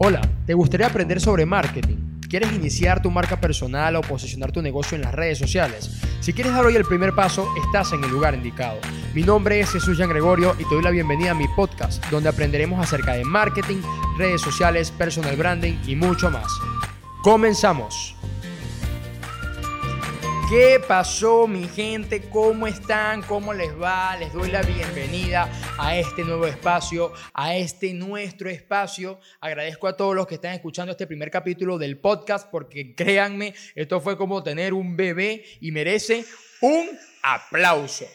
Hola, ¿te gustaría aprender sobre marketing? ¿Quieres iniciar tu marca personal o posicionar tu negocio en las redes sociales? Si quieres dar hoy el primer paso, estás en el lugar indicado. Mi nombre es Jesús Jean Gregorio y te doy la bienvenida a mi podcast, donde aprenderemos acerca de marketing, redes sociales, personal branding y mucho más. Comenzamos. ¿Qué pasó mi gente? ¿Cómo están? ¿Cómo les va? Les doy la bienvenida a este nuevo espacio, a este nuestro espacio. Agradezco a todos los que están escuchando este primer capítulo del podcast porque créanme, esto fue como tener un bebé y merece un aplauso.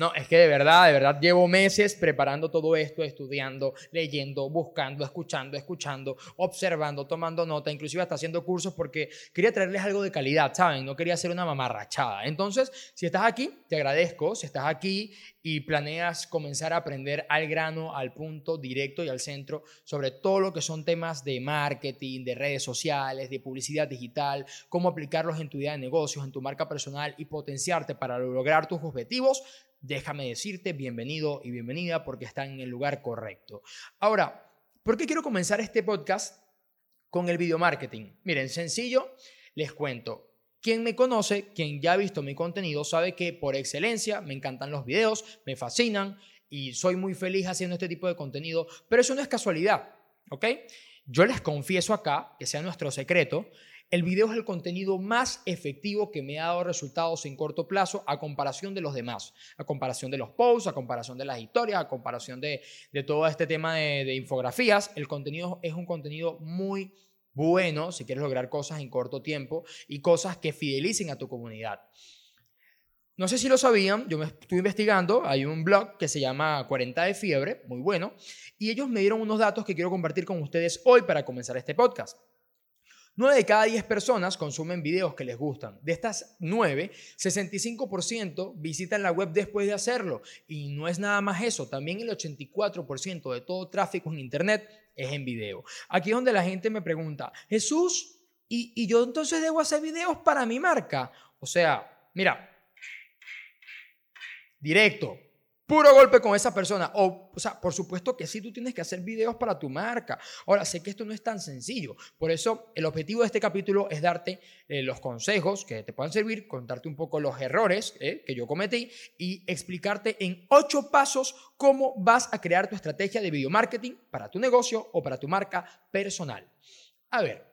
No, es que de verdad, de verdad llevo meses preparando todo esto, estudiando, leyendo, buscando, escuchando, escuchando, observando, tomando nota, inclusive hasta haciendo cursos porque quería traerles algo de calidad, ¿saben? No quería hacer una mamarrachada. Entonces, si estás aquí, te agradezco. Si estás aquí y planeas comenzar a aprender al grano, al punto directo y al centro sobre todo lo que son temas de marketing, de redes sociales, de publicidad digital, cómo aplicarlos en tu idea de negocios, en tu marca personal y potenciarte para lograr tus objetivos, déjame decirte bienvenido y bienvenida porque están en el lugar correcto. Ahora, ¿por qué quiero comenzar este podcast con el video marketing? Miren, sencillo, les cuento. Quien me conoce, quien ya ha visto mi contenido, sabe que por excelencia me encantan los videos, me fascinan y soy muy feliz haciendo este tipo de contenido, pero eso no es casualidad, ¿ok? Yo les confieso acá, que sea nuestro secreto, el video es el contenido más efectivo que me ha dado resultados en corto plazo a comparación de los demás, a comparación de los posts, a comparación de las historias, a comparación de, todo este tema de, infografías. El contenido es un contenido muy bueno si quieres lograr cosas en corto tiempo y cosas que fidelicen a tu comunidad. No sé si lo sabían, yo me estuve investigando, hay un blog que se llama 40 de fiebre, muy bueno, y ellos me dieron unos datos que quiero compartir con ustedes hoy para comenzar este podcast. 9 de cada 10 personas consumen videos que les gustan. De estas 9, 65% visitan la web después de hacerlo. Y no es nada más eso, también el 84% de todo tráfico en Internet es en video. Aquí es donde la gente me pregunta, Jesús, ¿y, y yo entonces debo hacer videos para mi marca? O sea, mira, directo, puro golpe con esa persona. O, o sea, por supuesto que sí, tú tienes que hacer videos para tu marca. Ahora, sé que esto no es tan sencillo. Por eso, el objetivo de este capítulo es darte eh, los consejos que te puedan servir, contarte un poco los errores eh, que yo cometí y explicarte en ocho pasos cómo vas a crear tu estrategia de video marketing para tu negocio o para tu marca personal. A ver,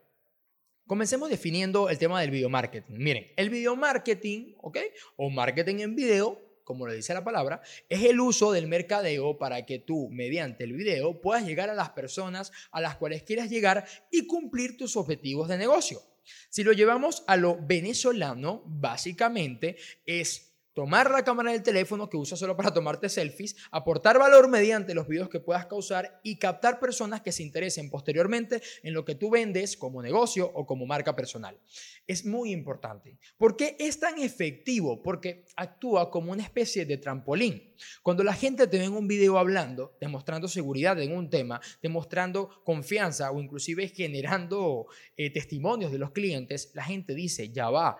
Comencemos definiendo el tema del video marketing. Miren, el video marketing, ¿ok? O marketing en video como le dice la palabra, es el uso del mercadeo para que tú, mediante el video, puedas llegar a las personas a las cuales quieras llegar y cumplir tus objetivos de negocio. Si lo llevamos a lo venezolano, básicamente es tomar la cámara del teléfono que usas solo para tomarte selfies, aportar valor mediante los videos que puedas causar y captar personas que se interesen posteriormente en lo que tú vendes como negocio o como marca personal. Es muy importante. ¿Por qué es tan efectivo? Porque actúa como una especie de trampolín. Cuando la gente te ve en un video hablando, demostrando seguridad en un tema, demostrando confianza o inclusive generando eh, testimonios de los clientes, la gente dice, ya va,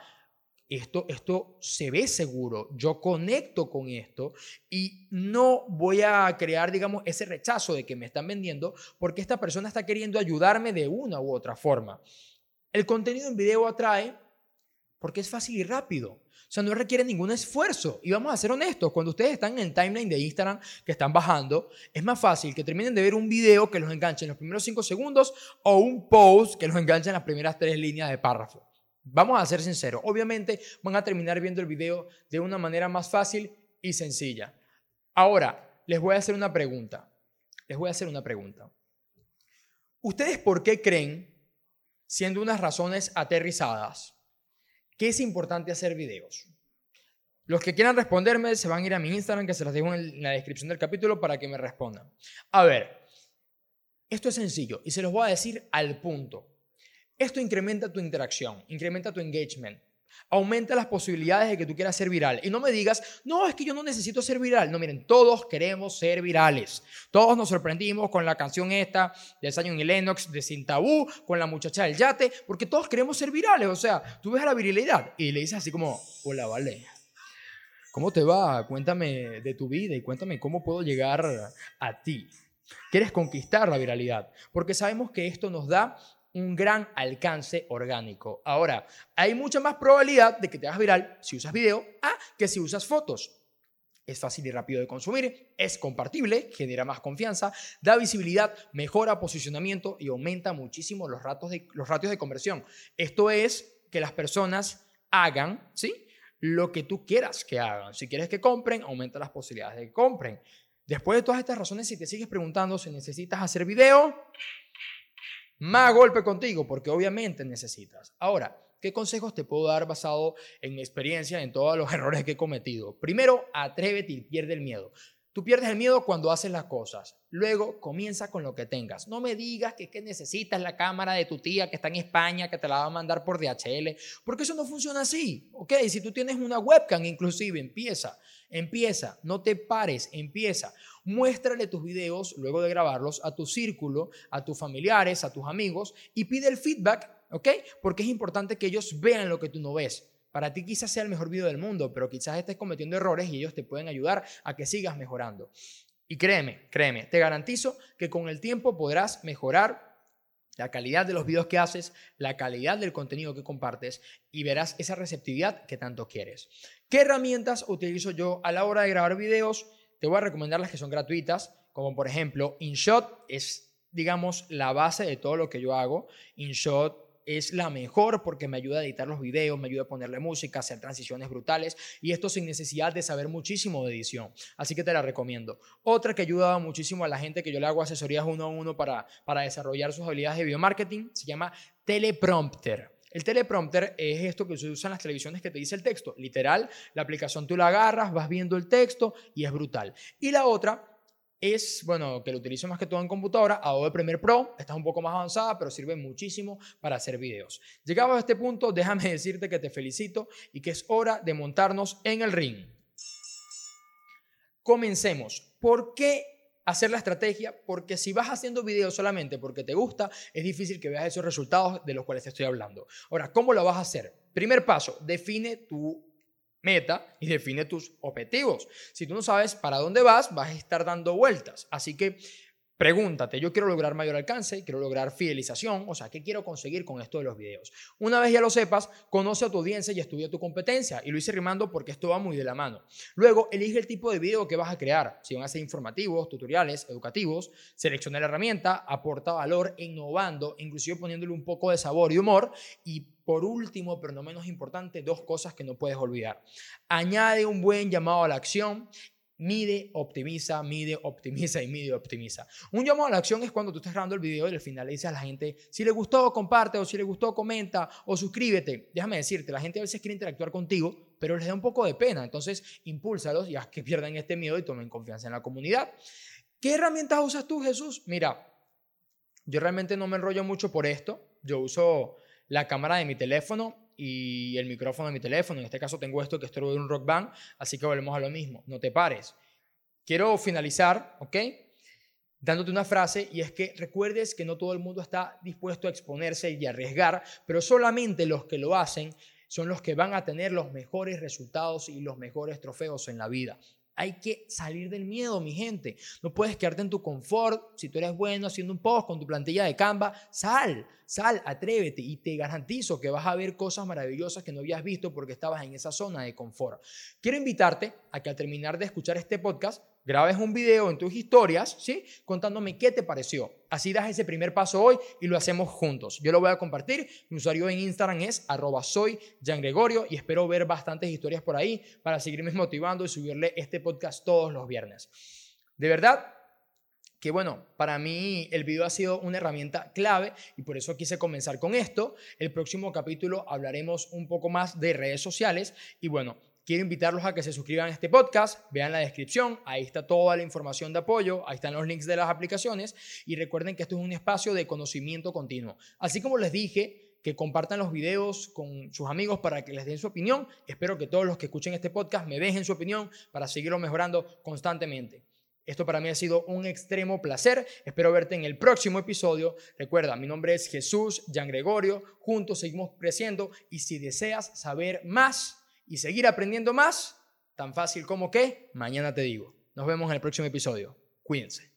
esto, esto se ve seguro, yo conecto con esto y no voy a crear, digamos, ese rechazo de que me están vendiendo porque esta persona está queriendo ayudarme de una u otra forma. El contenido en video atrae porque es fácil y rápido. O sea, no requiere ningún esfuerzo. Y vamos a ser honestos, cuando ustedes están en el timeline de Instagram que están bajando, es más fácil que terminen de ver un video que los enganche en los primeros cinco segundos o un post que los enganche en las primeras tres líneas de párrafo. Vamos a ser sinceros, obviamente van a terminar viendo el video de una manera más fácil y sencilla. Ahora, les voy a hacer una pregunta. Les voy a hacer una pregunta. ¿Ustedes por qué creen, siendo unas razones aterrizadas, que es importante hacer videos? Los que quieran responderme se van a ir a mi Instagram, que se los dejo en la descripción del capítulo para que me respondan. A ver, esto es sencillo y se los voy a decir al punto. Esto incrementa tu interacción, incrementa tu engagement, aumenta las posibilidades de que tú quieras ser viral. Y no me digas, no, es que yo no necesito ser viral. No, miren, todos queremos ser virales. Todos nos sorprendimos con la canción esta de Zion y Lennox, de Sin Tabú, con la muchacha del yate, porque todos queremos ser virales. O sea, tú ves a la virilidad y le dices así como, hola, vale. ¿Cómo te va? Cuéntame de tu vida y cuéntame cómo puedo llegar a ti. Quieres conquistar la viralidad, porque sabemos que esto nos da un gran alcance orgánico. Ahora, hay mucha más probabilidad de que te hagas viral si usas video a que si usas fotos. Es fácil y rápido de consumir, es compartible, genera más confianza, da visibilidad, mejora posicionamiento y aumenta muchísimo los, ratos de, los ratios de conversión. Esto es que las personas hagan, ¿sí? Lo que tú quieras que hagan. Si quieres que compren, aumenta las posibilidades de que compren. Después de todas estas razones, si te sigues preguntando si necesitas hacer video, más golpe contigo, porque obviamente necesitas. Ahora, ¿qué consejos te puedo dar basado en mi experiencia, en todos los errores que he cometido? Primero, atrévete y pierde el miedo. Tú pierdes el miedo cuando haces las cosas. Luego comienza con lo que tengas. No me digas que, necesitas la cámara de tu tía que está en España, que te la va a mandar por DHL, porque eso no funciona así. ¿Ok? Si tú tienes una webcam, inclusive, empieza. Empieza. No te pares. Empieza. Muéstrale tus videos luego de grabarlos a tu círculo, a tus familiares, a tus amigos y pide el feedback. ¿Ok? Porque es importante que ellos vean lo que tú no ves. Para ti quizás sea el mejor video del mundo, pero quizás estés cometiendo errores y ellos te pueden ayudar a que sigas mejorando. Y créeme, créeme, te garantizo que con el tiempo podrás mejorar la calidad de los videos que haces, la calidad del contenido que compartes y verás esa receptividad que tanto quieres. ¿Qué herramientas utilizo yo a la hora de grabar videos? Te voy a recomendar las que son gratuitas, como por ejemplo InShot es, digamos, la base de todo lo que yo hago. InShot es la mejor porque me ayuda a editar los videos, me ayuda a ponerle música, hacer transiciones brutales y esto sin necesidad de saber muchísimo de edición. Así que te la recomiendo. Otra que ayuda muchísimo a la gente que yo le hago asesorías uno a uno para, para desarrollar sus habilidades de video marketing se llama Teleprompter. El teleprompter es esto que se usa en las televisiones que te dice el texto. Literal, la aplicación tú la agarras, vas viendo el texto y es brutal. Y la otra es, bueno, que lo utilizo más que todo en computadora, Adobe Premiere Pro, esta es un poco más avanzada, pero sirve muchísimo para hacer videos. Llegado a este punto, déjame decirte que te felicito y que es hora de montarnos en el ring. Comencemos. ¿Por qué hacer la estrategia? Porque si vas haciendo videos solamente porque te gusta, es difícil que veas esos resultados de los cuales te estoy hablando. Ahora, ¿cómo lo vas a hacer? Primer paso, define tu meta y define tus objetivos. Si tú no sabes para dónde vas, vas a estar dando vueltas. Así que Pregúntate, yo quiero lograr mayor alcance, quiero lograr fidelización, o sea, ¿qué quiero conseguir con esto de los videos? Una vez ya lo sepas, conoce a tu audiencia y estudia tu competencia. Y lo hice rimando porque esto va muy de la mano. Luego, elige el tipo de video que vas a crear. Si van a ser informativos, tutoriales, educativos, selecciona la herramienta, aporta valor, innovando, inclusive poniéndole un poco de sabor y humor. Y por último, pero no menos importante, dos cosas que no puedes olvidar. Añade un buen llamado a la acción Mide, optimiza, mide, optimiza y mide, optimiza. Un llamado a la acción es cuando tú estás grabando el video y al final le dices a la gente, si le gustó, comparte, o si le gustó, comenta, o suscríbete. Déjame decirte, la gente a veces quiere interactuar contigo, pero les da un poco de pena. Entonces, impúlsalos y haz que pierdan este miedo y tomen confianza en la comunidad. ¿Qué herramientas usas tú, Jesús? Mira, yo realmente no me enrollo mucho por esto. Yo uso la cámara de mi teléfono y el micrófono de mi teléfono. En este caso tengo esto que es de un rock band, así que volvemos a lo mismo. No te pares. Quiero finalizar, ¿ok? Dándote una frase y es que recuerdes que no todo el mundo está dispuesto a exponerse y arriesgar, pero solamente los que lo hacen son los que van a tener los mejores resultados y los mejores trofeos en la vida. Hay que salir del miedo, mi gente. No puedes quedarte en tu confort. Si tú eres bueno haciendo un post con tu plantilla de Canva, sal, sal, atrévete y te garantizo que vas a ver cosas maravillosas que no habías visto porque estabas en esa zona de confort. Quiero invitarte a que al terminar de escuchar este podcast grabes un video en tus historias, ¿sí? Contándome qué te pareció. Así das ese primer paso hoy y lo hacemos juntos. Yo lo voy a compartir. Mi usuario en Instagram es arroba soy Gregorio y espero ver bastantes historias por ahí para seguirme motivando y subirle este podcast todos los viernes. De verdad, que bueno, para mí el video ha sido una herramienta clave y por eso quise comenzar con esto. El próximo capítulo hablaremos un poco más de redes sociales y bueno, Quiero invitarlos a que se suscriban a este podcast, vean la descripción, ahí está toda la información de apoyo, ahí están los links de las aplicaciones y recuerden que esto es un espacio de conocimiento continuo. Así como les dije, que compartan los videos con sus amigos para que les den su opinión. Espero que todos los que escuchen este podcast me dejen su opinión para seguirlo mejorando constantemente. Esto para mí ha sido un extremo placer. Espero verte en el próximo episodio. Recuerda, mi nombre es Jesús Jan Gregorio. Juntos seguimos creciendo y si deseas saber más, y seguir aprendiendo más, tan fácil como que mañana te digo. Nos vemos en el próximo episodio. Cuídense.